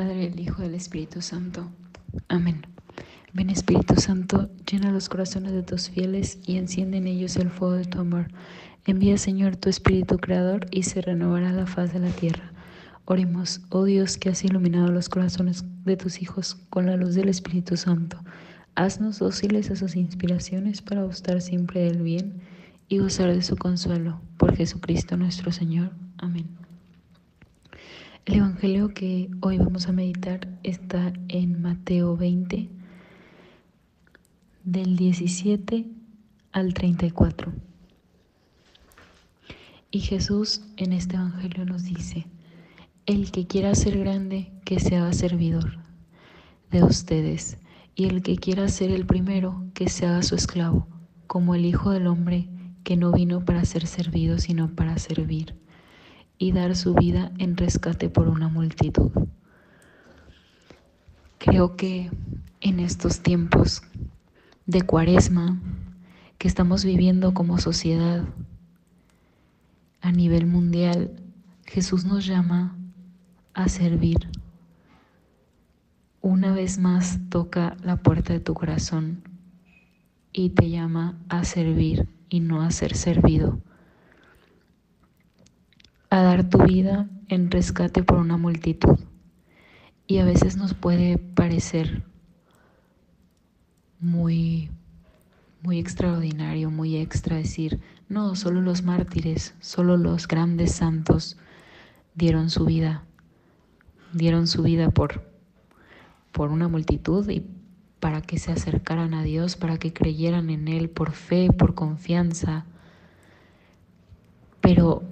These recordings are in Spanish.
Padre, del Hijo del Espíritu Santo. Amén. Ven Espíritu Santo, llena los corazones de tus fieles y enciende en ellos el fuego de tu amor. Envía Señor tu Espíritu Creador y se renovará la faz de la tierra. Oremos, oh Dios que has iluminado los corazones de tus hijos con la luz del Espíritu Santo. Haznos dóciles a sus inspiraciones para gustar siempre del bien y gozar de su consuelo. Por Jesucristo nuestro Señor. Amén. El Evangelio que hoy vamos a meditar está en Mateo 20, del 17 al 34. Y Jesús en este Evangelio nos dice, el que quiera ser grande, que se haga servidor de ustedes, y el que quiera ser el primero, que se haga su esclavo, como el Hijo del Hombre, que no vino para ser servido, sino para servir, y dar su vida en rescate por una multitud. Creo que en estos tiempos de cuaresma que estamos viviendo como sociedad a nivel mundial, Jesús nos llama a servir. Una vez más toca la puerta de tu corazón y te llama a servir y no a ser servido. A dar tu vida en rescate por una multitud. Y a veces nos puede parecer muy muy extraordinario, muy extra decir, no, solo los mártires, solo los grandes santos dieron su vida, dieron su vida por, por una multitud y para que se acercaran a Dios, para que creyeran en Él por fe, por confianza. Pero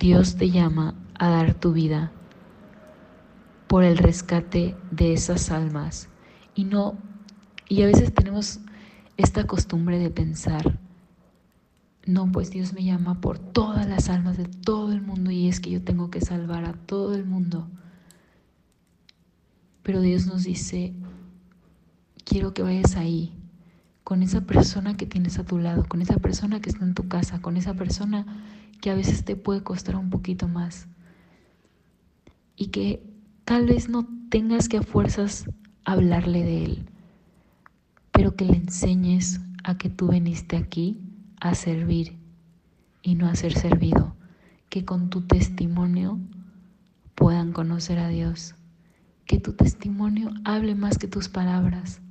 Dios te llama a dar tu vida por el rescate de esas almas y no y a veces tenemos esta costumbre de pensar, no, pues Dios me llama por todas las almas de todo el mundo y es que yo tengo que salvar a todo el mundo. Pero Dios nos dice, quiero que vayas ahí, con esa persona que tienes a tu lado, con esa persona que está en tu casa, con esa persona que a veces te puede costar un poquito más. Y que tal vez no tengas que a fuerzas hablarle de Él, pero que le enseñes a que tú viniste aquí a servir y no a ser servido, que con tu testimonio puedan conocer a Dios, que tu testimonio hable más que tus palabras,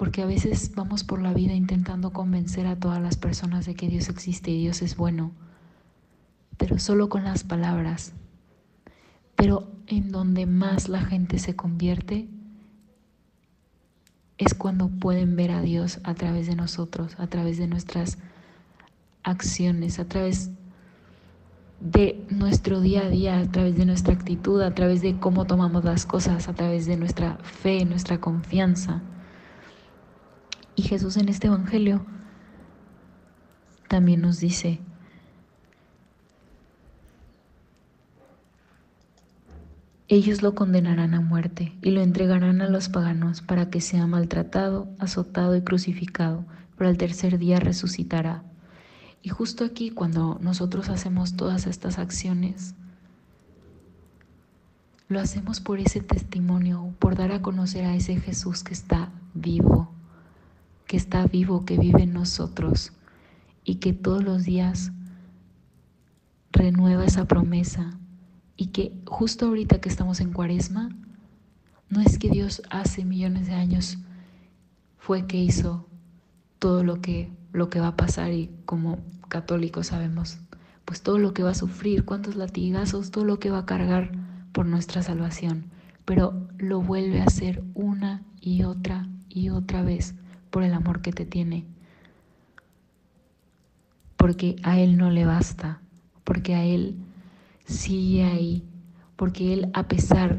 porque a veces vamos por la vida intentando convencer a todas las personas de que Dios existe y Dios es bueno, pero solo con las palabras. Pero en donde más la gente se convierte es cuando pueden ver a Dios a través de nosotros, a través de nuestras acciones, a través de nuestro día a día, a través de nuestra actitud, a través de cómo tomamos las cosas, a través de nuestra fe, nuestra confianza. Y Jesús en este Evangelio también nos dice, Ellos lo condenarán a muerte y lo entregarán a los paganos para que sea maltratado, azotado y crucificado, pero al tercer día resucitará. Y justo aquí, cuando nosotros hacemos todas estas acciones, lo hacemos por ese testimonio, por dar a conocer a ese Jesús que está vivo, que está vivo, que vive en nosotros y que todos los días renueva esa promesa y que justo ahorita que estamos en cuaresma, no es que Dios hace millones de años fue que hizo todo lo que, lo que va a pasar y como católicos sabemos, pues todo lo que va a sufrir, cuántos latigazos, todo lo que va a cargar por nuestra salvación, pero lo vuelve a hacer una y otra y otra vez por el amor que te tiene. Porque a Él no le basta, porque a Él sigue ahí, porque Él a pesar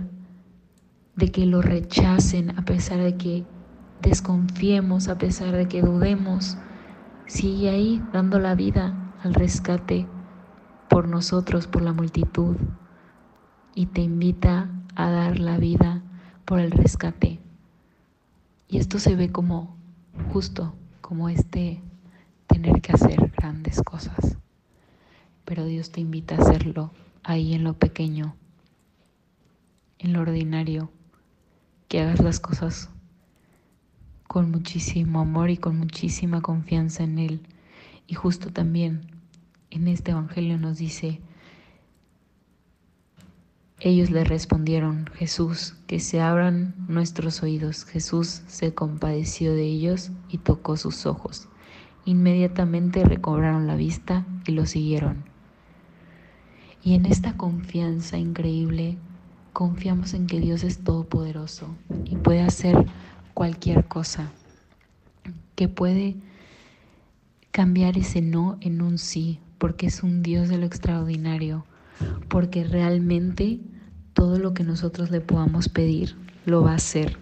de que lo rechacen, a pesar de que desconfiemos, a pesar de que dudemos, sigue ahí dando la vida al rescate por nosotros, por la multitud, y te invita a dar la vida por el rescate. Y esto se ve como justo, como este tener que hacer grandes cosas. Pero Dios te invita a hacerlo ahí en lo pequeño, en lo ordinario, que hagas las cosas con muchísimo amor y con muchísima confianza en Él. Y justo también en este Evangelio nos dice, ellos le respondieron, Jesús, que se abran nuestros oídos. Jesús se compadeció de ellos y tocó sus ojos. Inmediatamente recobraron la vista y lo siguieron. Y en esta confianza increíble, confiamos en que Dios es todopoderoso y puede hacer cualquier cosa, que puede cambiar ese no en un sí, porque es un Dios de lo extraordinario, porque realmente todo lo que nosotros le podamos pedir lo va a hacer.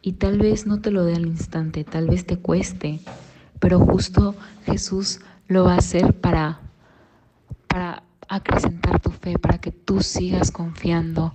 Y tal vez no te lo dé al instante, tal vez te cueste, pero justo Jesús lo va a hacer para, para acrecentar tu fe, para que tú sigas confiando